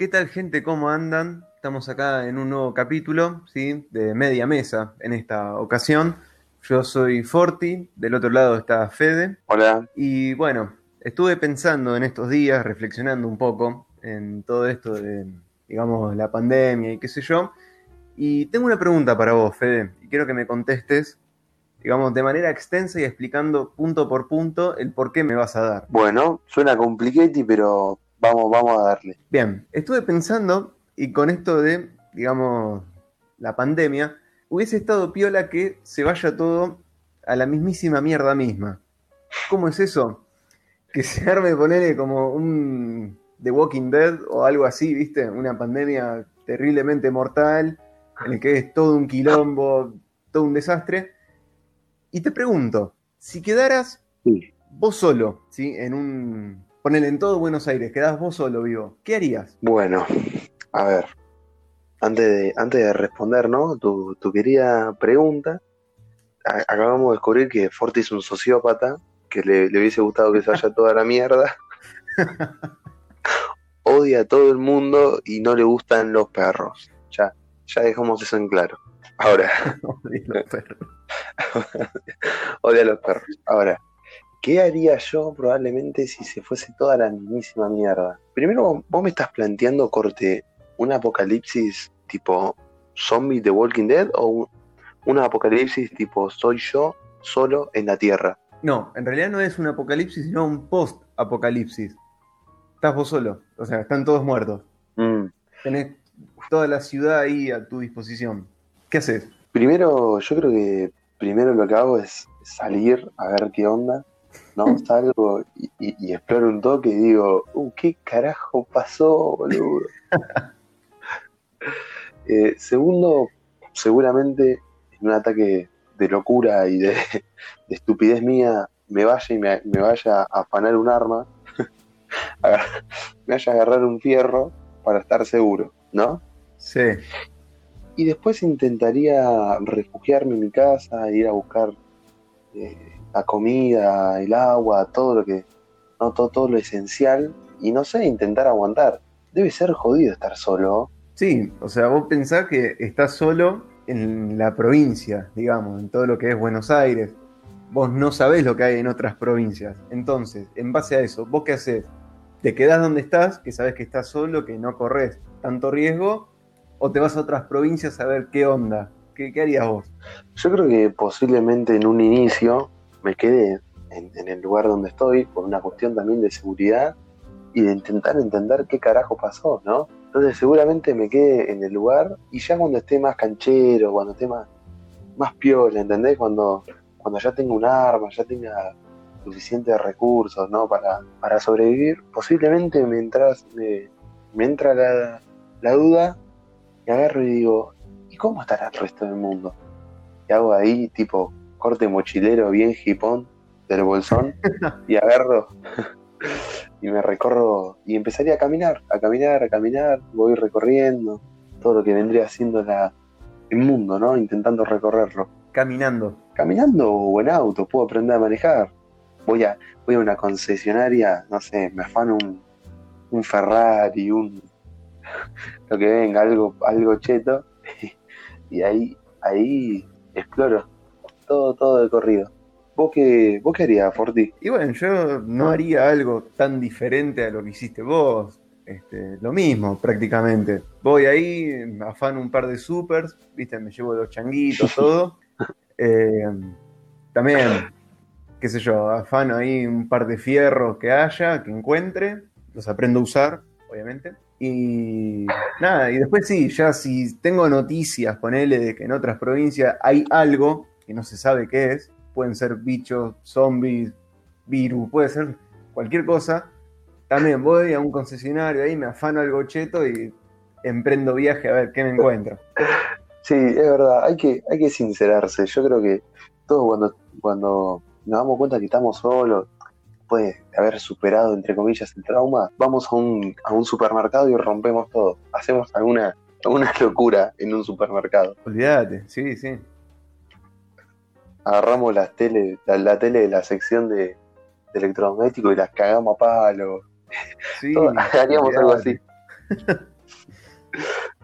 ¿Qué tal gente? ¿Cómo andan? Estamos acá en un nuevo capítulo, ¿sí? De media mesa en esta ocasión. Yo soy Forti, del otro lado está Fede. Hola. Y bueno, estuve pensando en estos días, reflexionando un poco en todo esto de, digamos, la pandemia y qué sé yo. Y tengo una pregunta para vos, Fede, y quiero que me contestes, digamos, de manera extensa y explicando punto por punto el por qué me vas a dar. Bueno, suena complicated, pero vamos, vamos a darle. Bien, estuve pensando, y con esto de, digamos, la pandemia, hubiese estado piola que se vaya todo a la mismísima mierda misma. ¿Cómo es eso? Que se arme, ponerle como un The Walking Dead o algo así, ¿viste? Una pandemia terriblemente mortal, en el que es todo un quilombo, todo un desastre. Y te pregunto, si quedaras Sí. vos solo, ¿sí? En un... Ponele en todo Buenos Aires, quedás vos solo vivo. ¿Qué harías? Bueno, a ver. Antes de, antes de responder, ¿no? Tu, tu querida pregunta, a- acabamos de descubrir que Forti es un sociópata, que le, le hubiese gustado que se vaya toda la mierda. Odia a todo el mundo y no le gustan los perros. Ya, ya dejamos eso en claro. Ahora, Odio los perros. odia a los perros. Ahora, ¿qué haría yo probablemente si se fuese toda la mismísima mierda? Primero, vos- me estás planteando, corte, un apocalipsis tipo zombie de Walking Dead o un, un apocalipsis tipo soy yo solo en la Tierra. No, en realidad no es un apocalipsis, sino un post-apocalipsis. Estás vos solo, o sea, están todos muertos. Mm. Tenés toda la ciudad ahí a tu disposición. ¿Qué haces? Primero, yo creo que primero lo que hago es salir a ver qué onda, ¿no? Salgo y, y- y exploro un toque y digo, uh, ¿qué carajo pasó, boludo? Eh, segundo, seguramente en un ataque de locura y de, de estupidez mía me vaya y me, me vaya a afanar un arma, me vaya a agarrar un fierro para estar seguro, ¿no? Sí. Y después intentaría refugiarme en mi casa, ir a buscar eh, la comida, el agua, todo lo que, no, todo, todo lo esencial, y no sé, intentar aguantar. Debe ser jodido estar solo. Sí, o sea, vos pensás que estás solo en la provincia, digamos, en todo lo que es Buenos Aires. Vos no sabés lo que hay en otras provincias. Entonces, en base a eso, ¿vos qué haces? ¿Te quedás donde estás, que sabés que estás solo, que no corres tanto riesgo? ¿O te vas a otras provincias a ver qué onda? ¿Qué, qué harías vos? Yo creo que posiblemente en un inicio me quede en, el lugar donde estoy por una cuestión también de seguridad y de intentar entender qué carajo pasó, ¿no? Entonces seguramente me quede en el lugar y ya cuando esté más canchero, cuando esté más, más piola, ¿entendés? Cuando, cuando ya tenga un arma, ya tenga suficientes recursos, ¿no? Para, para sobrevivir, posiblemente me, entras, me, me entra la, la duda y agarro y digo, ¿y cómo estará el resto del mundo? Y hago ahí tipo corte mochilero bien hipón del bolsón y agarro y me recorro y empezaría a caminar, a caminar, a caminar, voy recorriendo todo lo que vendría siendo la, el mundo, ¿no? Intentando recorrerlo. Caminando. Caminando o en auto, puedo aprender a manejar. Voy a, voy a una concesionaria, no sé, me afano un, un Ferrari, un lo que venga, algo, algo cheto, y ahí, ahí exploro todo, todo de corrido. ¿Vos qué, vos qué harías, Forti? Y bueno, yo no haría algo tan diferente a lo que hiciste vos. Este, lo mismo, prácticamente. Voy ahí, afano un par de supers, viste, me llevo los changuitos, todo. Eh, también, qué sé yo, afano ahí un par de fierros que haya, que encuentre, los aprendo a usar, obviamente. Y nada, y después sí, ya si tengo noticias, ponele de que en otras provincias hay algo que no se sabe qué es, pueden ser bichos, zombies, virus, puede ser cualquier cosa. También voy a un concesionario ahí, me afano algo cheto y emprendo viaje a ver qué me encuentro. Sí, es verdad, hay que, hay que sincerarse. Yo creo que todos cuando, cuando nos damos cuenta que estamos solos, después de haber superado, entre comillas, el trauma, vamos a un, a un supermercado y rompemos todo. Hacemos alguna, alguna locura en un supermercado. Olvídate, sí, sí. Agarramos las tele, la, la tele de la sección de, de electrodomésticos y las cagamos a palo. sí Todo- haríamos algo así.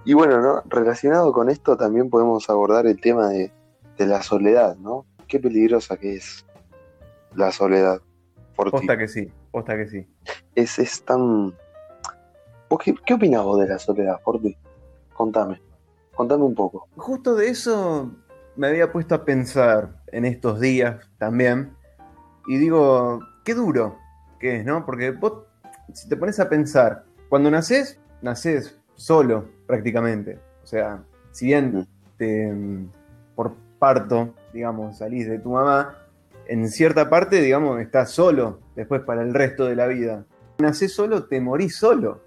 Y bueno, ¿no? Relacionado con esto también podemos abordar el tema de, de la soledad, ¿no? Qué peligrosa que es la soledad. Por ti. Posta que sí, posta que sí. Es, es tan... ¿Vos qué, qué opinás vos de la soledad, Forti? Contame. Contame un poco. Justo de eso me había puesto a pensar en estos días también. Y digo, qué duro que es, ¿no? Porque vos, si te pones a pensar, cuando naces, naces solo prácticamente. O sea, si bien te, por parto, digamos, salís de tu mamá, en cierta parte, digamos, estás solo después para el resto de la vida. Nacés solo, te morís solo.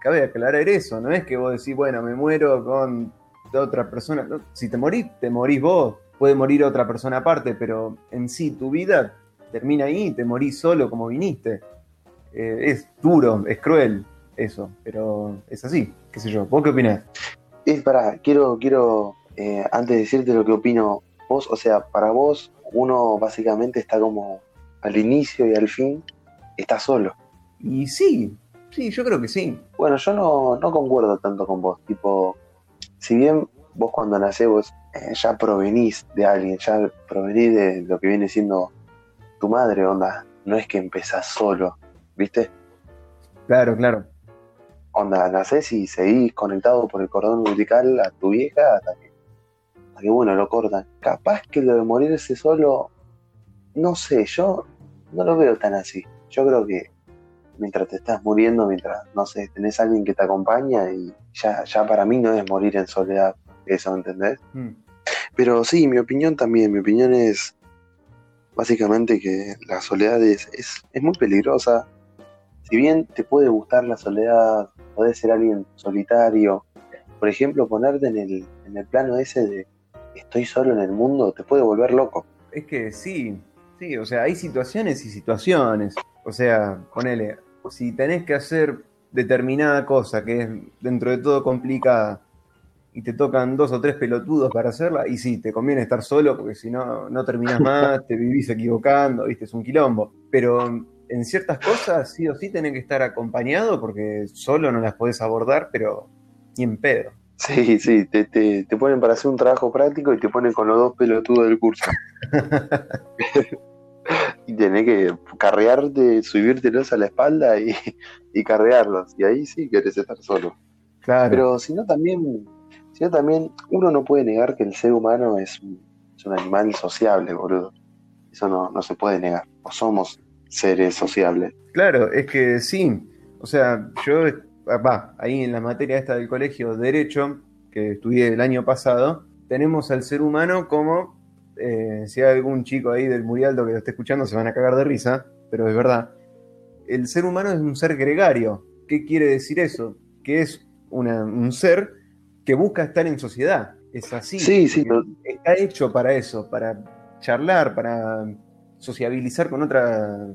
Cabe aclarar eso, no es que vos decís, bueno, me muero con otra persona. Si te morís, te morís vos. Puede morir otra persona aparte, pero en sí tu vida termina ahí, te morís solo como viniste. Eh, es duro, es cruel eso, pero es así, qué sé yo. ¿Vos qué opinás? Es para, quiero, quiero, eh, antes de decirte lo que opino vos, o sea, para vos, uno básicamente está como al inicio y al fin, está solo. Y sí, sí, yo creo que sí. Bueno, yo no, no concuerdo tanto con vos, tipo, si bien vos cuando nacés vos eh, ya provenís de alguien, ya provenís de lo que viene siendo tu madre, onda, no es que empezás solo, ¿viste? Claro, claro. Onda, nacés y seguís conectado por el cordón umbilical a tu vieja hasta que, hasta que, bueno, lo cortan. Capaz que lo de morirse solo, no sé, yo no lo veo tan así. Yo creo que mientras te estás muriendo, mientras, no sé, tenés a alguien que te acompaña y ya, ya para mí no es morir en soledad, eso, ¿entendés? Mm. Pero sí, mi opinión también, mi opinión es básicamente que la soledad es, es, es muy peligrosa. Si bien te puede gustar la soledad, podés ser alguien solitario, por ejemplo, ponerte en el, en el plano ese de estoy solo en el mundo, te puede volver loco. Es que sí, sí, o sea, hay situaciones y situaciones. O sea, ponele, si tenés que hacer determinada cosa que es dentro de todo complicada y te tocan dos o tres pelotudos para hacerla, y sí, te conviene estar solo porque si no, no terminás más, te vivís equivocando, viste, es un quilombo. Pero en ciertas cosas sí o sí tenés que estar acompañado porque solo no las podés abordar, pero ni en pedo. Sí, sí, te, te, te ponen para hacer un trabajo práctico y te ponen con los dos pelotudos del curso. y tenés que carrearte, subírtelos a la espalda y, y carrearlos. Y ahí sí querés estar solo. Claro. Pero si no también, si no también, uno no puede negar que el ser humano es un, es un animal sociable, boludo. Eso no, no se puede negar. O somos seres sociables. Claro, es que sí. O sea, yo, va, ahí en la materia esta del colegio, Derecho, que estudié el año pasado, tenemos al ser humano como, eh, si hay algún chico ahí del Murialdo que lo esté escuchando, se van a cagar de risa, pero es verdad. El ser humano es un ser gregario. ¿Qué quiere decir eso? Que es una- un ser que busca estar en sociedad. Es así. Sí, sí, no- Está hecho para eso, para charlar, para sociabilizar con otra,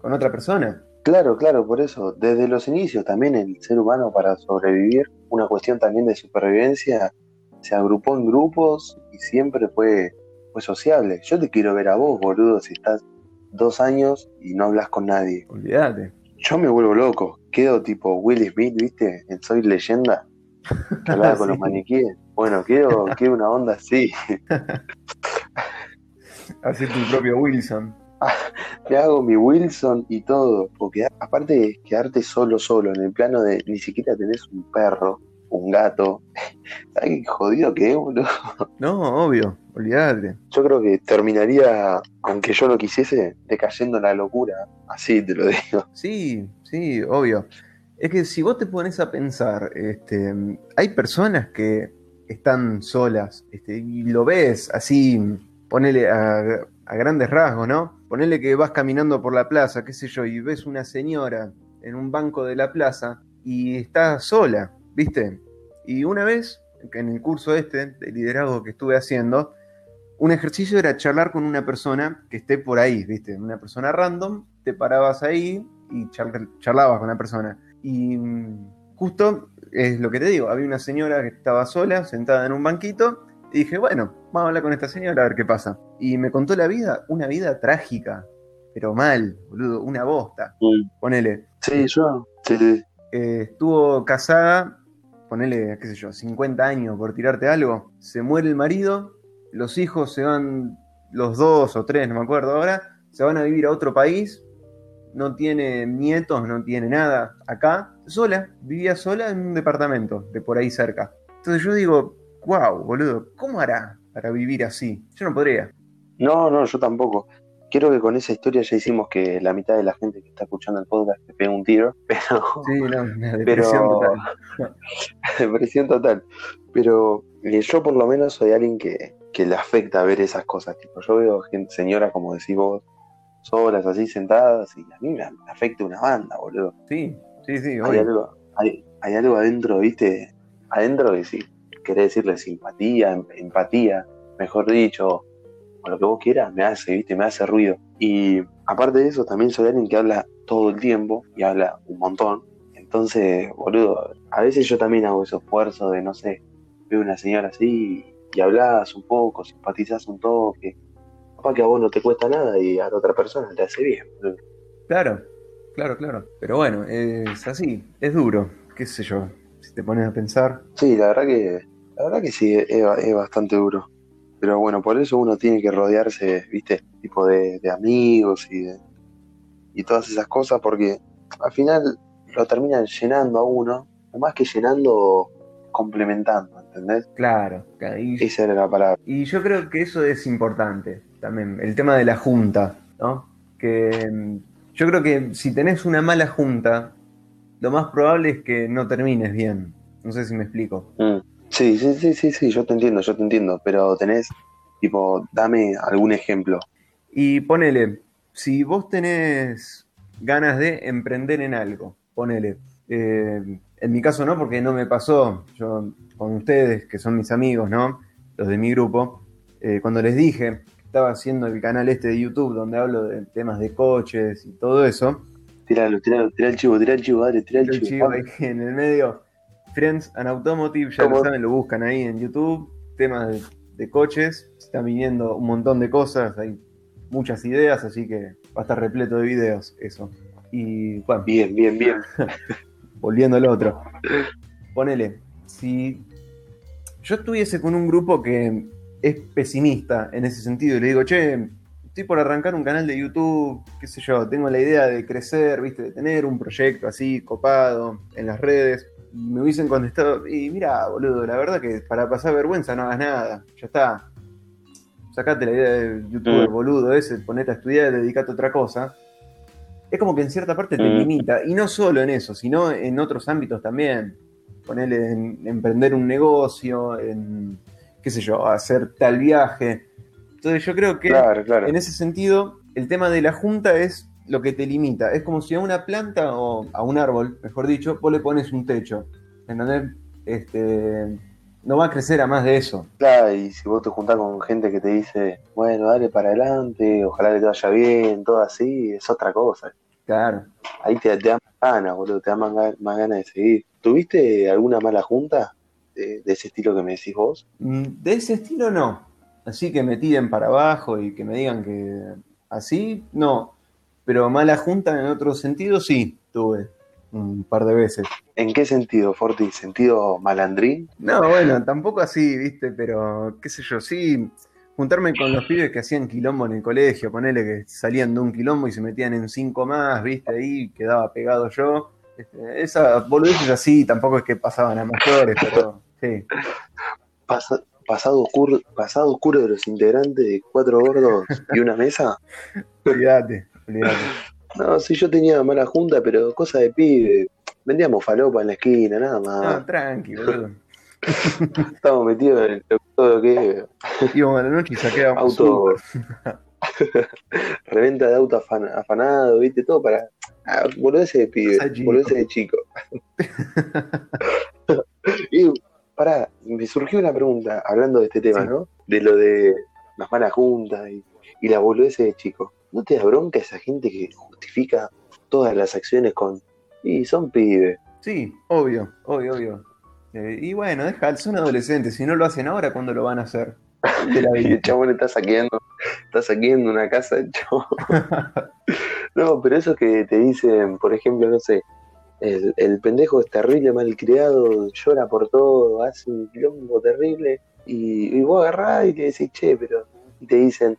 con otra persona. Claro, claro, por eso, desde los inicios también el ser humano para sobrevivir, una cuestión también de supervivencia, se agrupó en grupos y siempre fue, fue sociable. Yo te quiero ver a vos, boludo, si estás dos años y no hablas con nadie. Olvídate. Yo me vuelvo loco, quedo tipo Will Smith, ¿viste? En Soy Leyenda, que hablaba con los maniquíes. Bueno, quiero, quiero una onda así. Hacer tu propio Wilson. Me hago mi Wilson y todo, porque aparte de quedarte solo, solo, en el plano de ni siquiera tenés un perro, un gato, ¿sabes qué jodido que es, boludo? No, obvio, olvídate. Yo creo que terminaría, aunque yo no quisiese, decayendo en la locura, así te lo digo. Sí, sí, obvio. Es que si vos te pones a pensar, este, hay personas que están solas, este, y lo ves así, ponele a, a grandes rasgos, ¿no? Ponele que vas caminando por la plaza, qué sé yo, y ves una señora en un banco de la plaza y está sola, ¿viste? Y una vez, en el curso este de liderazgo que estuve haciendo, un ejercicio era charlar con una persona que esté por ahí, ¿viste? Una persona random, te parabas ahí y char- charlabas con la persona. Y mm, justo es lo que te digo, había una señora que estaba sola, sentada en un banquito, y dije, bueno, vamos a hablar con esta señora a ver qué pasa. Y me contó la vida, una vida trágica, pero mal, boludo, una bosta. Ponele, Sí, yo. Sí. eh, estuvo casada, ponele, qué sé yo, 50 años por tirarte algo, se muere el marido, los hijos se van, los dos o tres, no me acuerdo ahora, se van a vivir a otro país, no tiene nietos, no tiene nada acá, sola, vivía sola en un departamento de por ahí cerca. Entonces yo digo, wow, boludo, ¿cómo hará para vivir así? Yo no podría. No, no, yo tampoco. Creo que con esa historia ya hicimos que la mitad de la gente que está escuchando el podcast te pegue un tiro, pero. Sí, no, depresión pero... total. depresión total. Pero eh, yo por lo menos soy alguien que, que le afecta ver esas cosas. Tipo, yo veo gente, señoras, como decís vos, solas, así sentadas, y a mí me afecta una banda, boludo. Sí, sí, sí, Hay algo, hay, hay algo adentro, viste, adentro que si querés decirle simpatía, em- empatía, mejor dicho, lo que vos quieras, me hace, viste, me hace ruido. Y aparte de eso, también soy alguien que habla todo el tiempo y habla un montón. Entonces, boludo, a veces yo también hago ese esfuerzo de, no sé, veo una señora así y hablas un poco, simpatizás un toque. Capaz que a vos no te cuesta nada y a la otra persona te hace bien. boludo. Claro, claro, claro. Pero bueno, es así, es duro, qué sé yo, si te pones a pensar. Sí, la verdad que, la verdad que sí, es, es bastante duro. Pero bueno, por eso uno tiene que rodearse, viste, tipo de, de amigos y de, y todas esas cosas, porque al final lo terminan llenando a uno, o más que llenando, complementando, ¿entendés? Claro, claro, y, Esa era la palabra. y yo creo que eso es importante también, el tema de la junta, ¿no? Que mm, yo creo que si tenés una mala junta, lo más probable es que no termines bien. No sé si me explico. Mm. Sí, sí, sí, sí, sí, yo te entiendo, yo te entiendo, pero tenés, tipo, dame algún ejemplo. Y ponele, si vos tenés ganas de emprender en algo, ponele. eh, en mi caso no, porque no me pasó. Yo con ustedes, que son mis amigos, ¿no? Los de mi grupo, eh, cuando les dije que estaba haciendo el canal este de YouTube donde hablo de temas de coches y todo eso, Tiralo, tiralo, tira el chivo, tira el chivo, dale, tira el el chivo. chivo ahí en el medio, Friends and Automotive, ya lo saben, lo buscan ahí en YouTube, temas de, de coches, están viniendo un montón de cosas, hay muchas ideas, así que va a estar repleto de videos eso. Y bueno, Bien, bien, bien. volviendo al otro, ponele, si yo estuviese con un grupo que es pesimista en ese sentido y le digo, che, estoy por arrancar un canal de YouTube, qué sé yo, tengo la idea de crecer, viste, de tener un proyecto así copado en las redes, y me hubiesen contestado, y mira, boludo, la verdad que para pasar vergüenza no hagas nada, ya está. Sacate la idea del youtuber Mm. boludo ese, ponete a estudiar y dedicate a otra cosa. Es como que en cierta parte te Mm. limita, y no solo en eso, sino en otros ámbitos también. Ponerle en emprender un negocio, en, qué sé yo, hacer tal viaje. Entonces yo creo que Claro, claro. en ese sentido, el tema de la junta es lo que te limita. Es como si a una planta o a un árbol, mejor dicho, vos le pones un techo. ¿Entendés? Este, no va a crecer a más de eso. Claro, y si vos te juntás con gente que te dice, bueno, dale para adelante, ojalá que te vaya bien, todo así, es otra cosa. Claro. Ahí te, te da más ganas, boludo, te da más, ga- más ganas de seguir. ¿Tuviste alguna mala junta de, de ese estilo que me decís vos? Mm, De ese estilo no. Así que me tiren para abajo y que me digan que así, no. Pero mala junta en otro sentido sí, tuve un par de veces. ¿En qué sentido, Forti? ¿Sentido malandrín? No, bueno, tampoco así, viste, pero qué sé yo, sí, juntarme con los pibes que hacían quilombo en el colegio, ponele que salían de un quilombo y se metían en cinco más, viste, ahí quedaba pegado yo. Este, esas boludeces así tampoco es que pasaban a mayores, pero sí. Pasa- pasado, oscuro, pasado oscuro de los integrantes de cuatro gordos y una mesa? Olvídate. No, sí, yo tenía mala junta, pero cosa de pibe. Vendíamos falopa en la esquina, nada más. No, tranqui, boludo. Estábamos metidos en todo lo que es Íbamos a la noche y saqueábamos auto. reventa de auto afan- afanado, viste, todo para. Ah, boludeces de pibe, Cosa de chico. boludeces de chico. y pará, me surgió una pregunta hablando de este tema, Sí. ¿no? De lo de las malas juntas y, y la boludeces de chico. ¿No te da bronca esa gente que justifica todas las acciones con. Y son pibes. Sí, obvio, obvio, obvio. Eh, y bueno, deja, son adolescentes, si no lo hacen ahora, ¿cuándo lo van a hacer? El chabón está saqueando, está saqueando una casa. No, pero eso que te dicen, por ejemplo, no sé, el, el pendejo es terrible, malcriado, llora por todo, hace un quilombo terrible, y, y vos agarrás y le decís, che, pero. Y te dicen,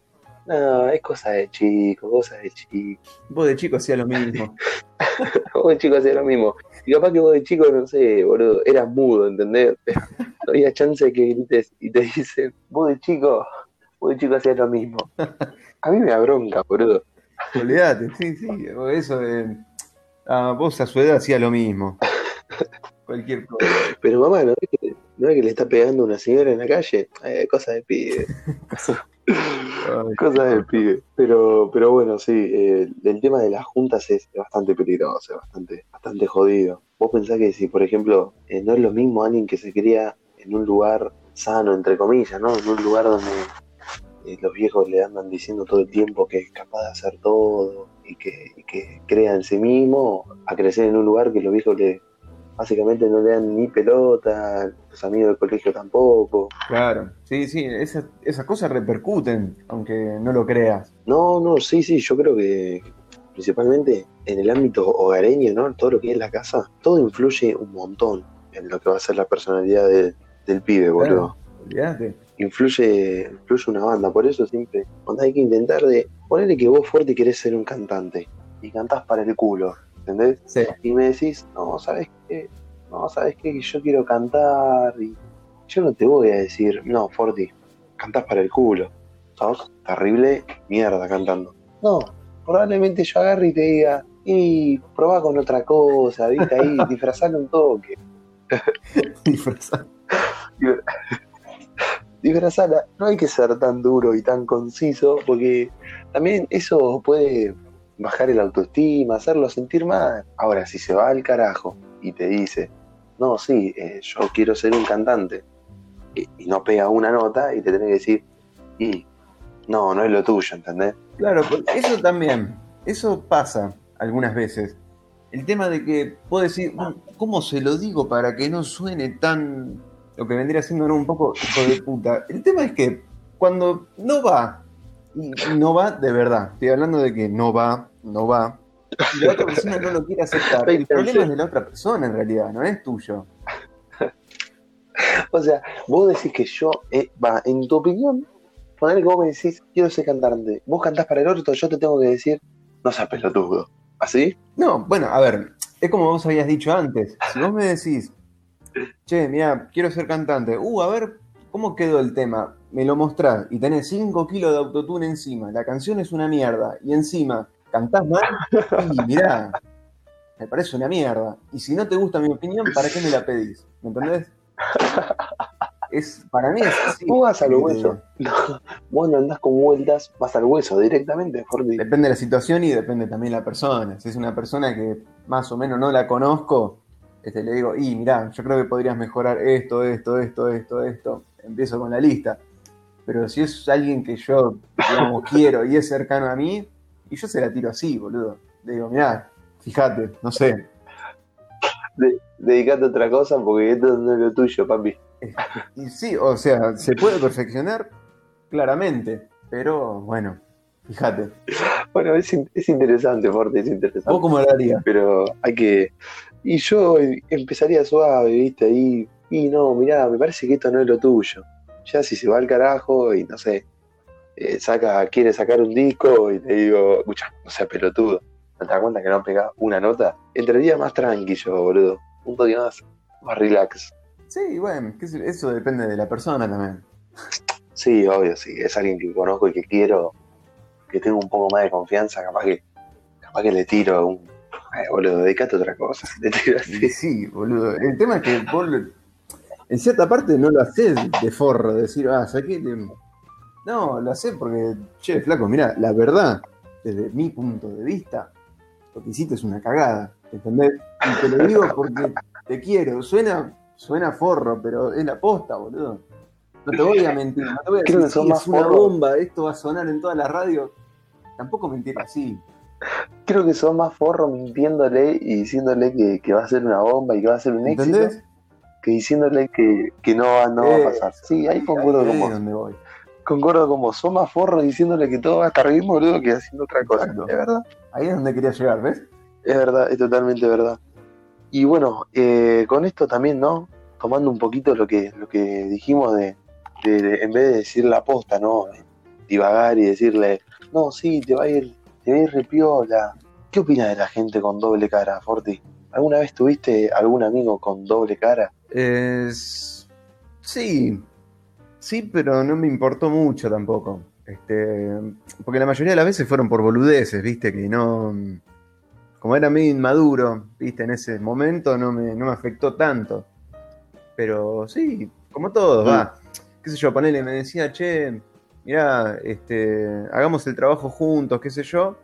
no, es cosa de chico, cosa de chico. Vos de chico hacías lo mismo. vos de chico hacías lo mismo. Y capaz que vos de chico, no sé, boludo, eras mudo, ¿entendés? No había chance de que grites y te dicen, vos de chico, vos de chico hacías lo mismo. A mí me da bronca, boludo. Olvídate, sí, sí, eso de. Ah, vos a su edad hacías lo mismo. Cualquier cosa. Pero mamá, ¿no es que, no es que le está pegando a una señora en la calle? Eh, cosa de pibe. Cosas del pibe. Pero, pero bueno, sí, eh, el tema de las juntas es bastante peligroso, es bastante, bastante jodido. Vos pensás que si, por ejemplo, eh, no es lo mismo alguien que se cría en un lugar sano, entre comillas, ¿no? En un lugar donde eh, los viejos le andan diciendo todo el tiempo que es capaz de hacer todo y que, y que crea en sí mismo, a crecer en un lugar que los viejos le básicamente no le dan ni pelota, los amigos del colegio tampoco. Claro, sí, sí, esas, esas cosas repercuten, aunque no lo creas. No, no, sí, sí, yo creo que principalmente en el ámbito hogareño, ¿no? Todo lo que es la casa, todo influye un montón en lo que va a ser la personalidad de- del pibe, boludo. Influye, influye una banda, por eso siempre cuando hay que intentar de ponerle que vos fuerte querés ser un cantante y cantás para el culo, ¿entendés? Sí, Y me decís, no, ¿sabes qué? No, ¿sabes qué? Que yo quiero cantar y yo no te voy a decir, no, Forti, cantás para el culo. Sos terrible mierda cantando. No, probablemente yo agarre y te diga, y probá con otra cosa, viste ahí, disfrazale un toque. disfrazado. Disfrazala, no hay que ser tan duro y tan conciso, porque también eso puede bajar el autoestima, hacerlo sentir mal. Ahora, si se va al carajo y te dice, no, sí, eh, yo quiero ser un cantante, y, y no pega una nota y te tenés que decir, y no, no es lo tuyo, ¿entendés? Claro, porque eso también, eso pasa algunas veces. El tema de que puedo decir, "Mm, ¿cómo se lo digo para que no suene tan lo que vendría siendo un poco hijo de puta? El tema es que cuando no va, y no va de verdad, estoy hablando de que no va, no va, y la otra persona no lo quiere aceptar, el problema es de la otra persona en realidad, no es tuyo. O sea, vos decís que yo, eh, va, en tu opinión, poner que vos me decís, quiero ser cantante, vos cantás para el orto, yo te tengo que decir, no seas pelotudo. ¿Así? No, bueno, a ver, es como vos habías dicho antes. Si vos me decís, che, mira, quiero ser cantante, uh, a ver, ¿cómo quedó el tema? Me lo mostrás y tenés 5 kilos de autotune encima, la canción es una mierda, y encima cantás mal, y mirá, me parece una mierda. Y si no te gusta mi opinión, ¿para qué me la pedís? ¿Me entendés? Es, para mí es así. Vos vas al Sí, hueso. No, vos no andás con vueltas, vas al hueso directamente, Forti. Depende de la situación y depende también de la persona. Si es una persona que más o menos no la conozco, este, le digo, y mirá, yo creo que podrías mejorar esto, esto, esto, esto, esto. Empiezo con la lista. Pero si es alguien que yo, digamos, quiero y es cercano a mí, y yo se la tiro así, boludo. Le digo, mirá, fíjate, no sé. De- dedicate a otra cosa porque esto no es lo tuyo, papi. Y sí, o sea, se puede perfeccionar claramente, pero bueno, fíjate. Bueno, es, es interesante, Forti, es interesante. ¿Vos cómo lo harías? Pero hay que. Y yo eh, empezaría suave, viste, ahí. Y no, mirá, me parece que esto no es lo tuyo. Ya si se va al carajo y no sé, eh, saca, quiere sacar un disco y te digo, escucha, no sea pelotudo. ¿No te das cuenta que no pega una nota? Entraría más tranquilo, boludo. Un toque más, más relax. Sí, bueno, eso depende de la persona también. Sí, obvio, sí. Es alguien que conozco y que quiero, que tengo un poco más de confianza, capaz que, capaz que le tiro un. Eh, boludo, dedicate a otra cosa. Le tiro Y así. sí, boludo. El tema es que vos, en cierta parte, no lo haces de forro, de decir, ah, saqué. le-". No, lo haces porque, che, flaco, mira, la verdad, desde mi punto de vista, lo que hiciste es una cagada, ¿entendés? Y te lo digo porque te quiero. Suena, suena forro, pero es la posta, boludo. No te voy a mentir, no te voy a decir, "Sí, es una forro". bomba, esto va a sonar en toda la radio. Tampoco mentir así. Creo que son más forros mintiéndole y diciéndole que, que va a ser una bomba y que va a ser un éxito ¿Entendés? Que diciéndole que, que no, va, no va a pasar. Sí, ahí con es vos. donde voy. Con vos. Son más forros diciéndole que todo va a estar bien, boludo, que haciendo otra cosa. Exacto. Es verdad. Ahí es donde quería llegar, ¿ves? Es verdad, es totalmente verdad. Y bueno, eh, con esto también, ¿no? Tomando un poquito lo que, lo que dijimos de, de- de- en vez de decir la posta, ¿no? Divagar y decirle, no, sí, te va a ir, te va a ir repiola. ¿Qué opinas de la gente con doble cara, Forti? ¿Alguna vez tuviste algún amigo con doble cara? Es... Sí, sí, pero no me importó mucho tampoco. Este, porque la mayoría de las veces fueron por boludeces, viste, que no... Como era medio inmaduro, viste, en ese momento no me, no me afectó tanto. Pero sí, como todo, va. Qué sé yo, ponele, me decía, che, mirá, este, hagamos el trabajo juntos, qué sé yo.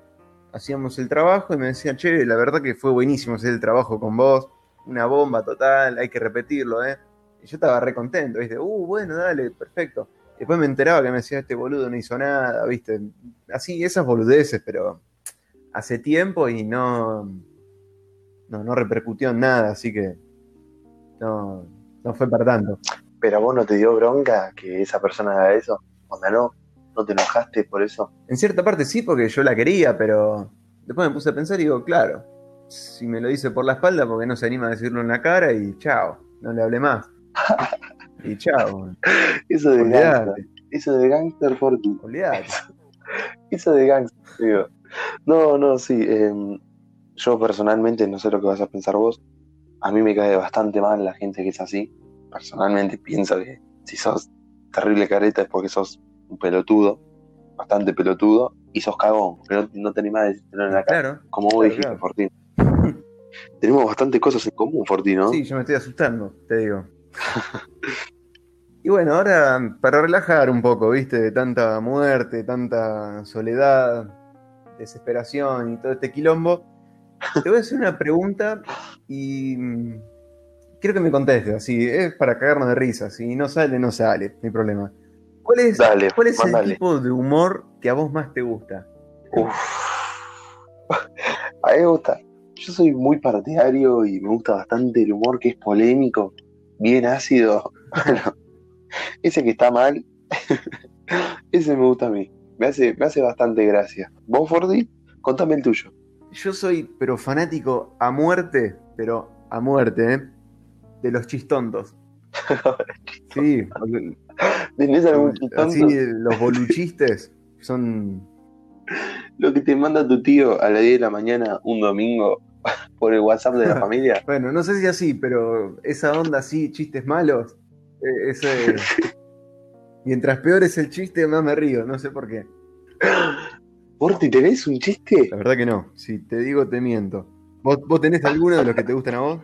Hacíamos el trabajo y me decía, che, la verdad que fue buenísimo hacer el trabajo con vos. Una bomba total, hay que repetirlo, ¿eh? Y yo estaba re contento, ¿viste? Uh, bueno, dale, perfecto. Después me enteraba que me decía, este boludo no hizo nada, ¿viste? Así, esas boludeces, pero hace tiempo y no, no, no repercutió en nada, así que no, no fue para tanto. Pero a vos no te dio bronca que esa persona haga eso. Onda, no, no te enojaste por eso. En cierta parte sí, porque yo la quería, pero después me puse a pensar y digo, claro, si me lo dice por la espalda, porque no se anima a decirlo en la cara y chao, no le hablé más. Y chao, Eso de gangster. Eso de gangster Forti. olvidate. Eso de gangster, digo. No, no, sí. em, yo personalmente, no sé lo que vas a pensar vos. A mí me cae bastante mal la gente que es así. Personalmente pienso que si sos terrible careta es porque sos un pelotudo, bastante pelotudo, y sos cagón, pero no, no te animás a decirlo en la cara. Claro, Como vos claro, dijiste, claro. Fortín. Tenemos bastantes cosas en común, Fortín, ¿no? sí, yo me estoy asustando, te digo. Y bueno, ahora para relajar un poco, ¿viste? De tanta muerte, tanta soledad, desesperación y todo este quilombo, te voy a hacer una pregunta y mm, quiero que me contestes, así, es para cagarnos de risa, si no sale, no sale, no hay problema. ¿Cuál es, Dale, cuál es el tipo de humor que a vos más te gusta? Uf. A mí me gusta. Yo soy muy partidario y me gusta bastante el humor que es polémico, bien ácido. Bueno, ese que está mal, ese me gusta a mí. Me hace, me hace bastante gracia. ¿Vos, Fordy? Contame el tuyo. Yo soy, pero fanático a muerte, pero a muerte, ¿eh? De los chistontos. Sí, ¿Tenés algún tonto? así los boluchistes son. Lo que te manda tu tío a las 10 de la mañana un domingo por el WhatsApp de la familia. Bueno, no sé si así, pero esa onda así, chistes malos, eh, ese. Mientras peor es el chiste, más me río, no sé por qué. ¿Forti, tenés un chiste? La verdad que no. Si te digo, te miento. ¿Vos, vos tenés alguno de los que te gustan a vos?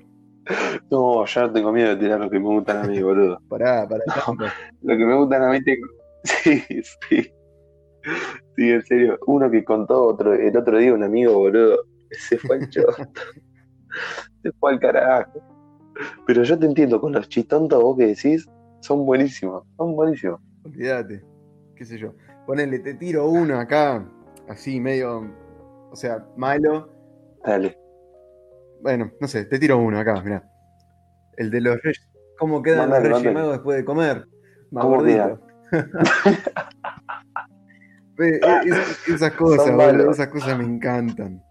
No, ya no tengo miedo de tirar los que me gustan a mí, boludo. Pará, pará. tanto. Lo que me gustan a mí tengo. Sí, sí. Sí, en serio. Uno que contó otro, el otro día un amigo, boludo. Se fue al choto. Se fue al carajo. Pero yo te entiendo, con los chistontos vos que decís, son buenísimos. Son buenísimos. Olvídate. ¿Qué sé yo? Ponele, te tiro uno acá, así medio. O sea, malo. Dale. Bueno, no sé, te tiro uno acá, mirá. El de los reyes. ¿Cómo quedan los reyes magos después de comer? Más ¿Cómo gordito. Es- esas cosas, boludo, esas cosas me encantan.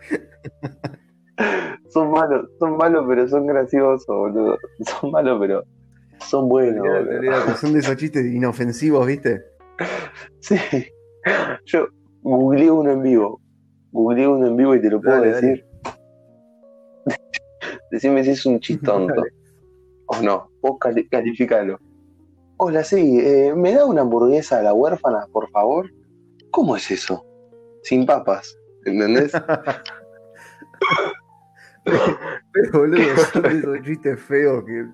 Son malos, son malos, pero son graciosos, boludo. Son malos, pero son buenos, Son de esos chistes inofensivos, ¿viste? Sí. Yo googleé uno en vivo. Googleé uno en vivo y te lo puedo Dale, decir. Decime si es un chistonto. O no. Vos cali- calificalo. Hola, sí. eh, ¿Me da una hamburguesa a la huérfana, por favor? ¿Cómo es eso? Sin papas. ¿Entendés? Pero, boludo, son esos chistes feos que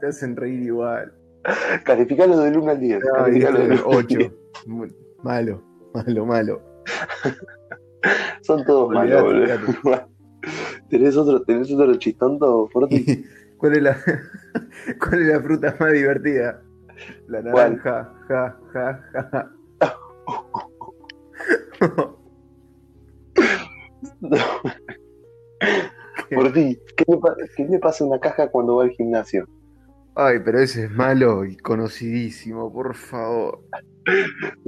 te hacen reír igual. Calificalo del 1 al 10. Ay, calificalo del 1 al 8. 10. Malo, malo, malo. Son todos malos, boludo. ¿Tenés otro, ¿Tenés otro chistonto, Forti? ¿Cuál es la, cuál es la fruta más divertida? La ¿Cuál? naranja, ja, ja, ja. Forti, ¿qué le, ¿qué le pasa a una caja cuando va al gimnasio? Ay, pero ese es malo y conocidísimo, por favor.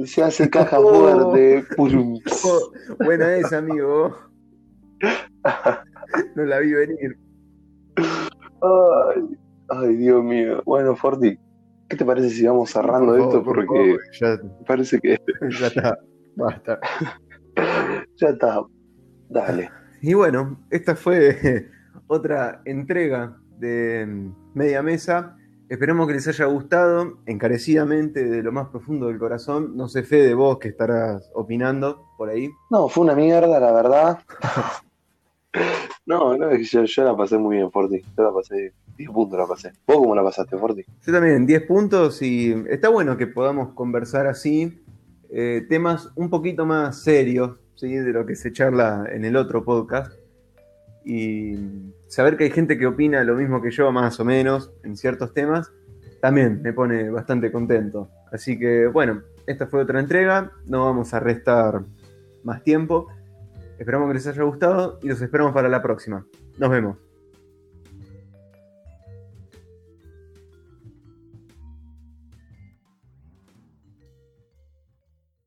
Se hace caja fuerte. Oh, buena esa, amigo. No la vi venir. Ay, ay, Dios mío. Bueno, Forti, ¿qué te parece si vamos cerrando Por esto? por Porque favor, ya, parece que ya está. Basta. ya está. Dale. Y bueno, esta fue otra entrega de mm, Media Mesa. Esperamos que les haya gustado encarecidamente de lo más profundo del corazón. No sé, fe de vos que estarás opinando por ahí. No, fue una mierda, la verdad. No, no, yo la pasé muy bien, Forti. Yo la pasé, 10 puntos la pasé. ¿Vos cómo la pasaste, Forti? Yo también, 10 puntos y está bueno que podamos conversar así eh, temas un poquito más serios ¿sí? de lo que se charla en el otro podcast y saber que hay gente que opina lo mismo que yo más o menos en ciertos temas también me pone bastante contento. Así que bueno, esta fue otra entrega, no vamos a restar más tiempo. Esperamos que les haya gustado y los esperamos para la próxima. Nos vemos.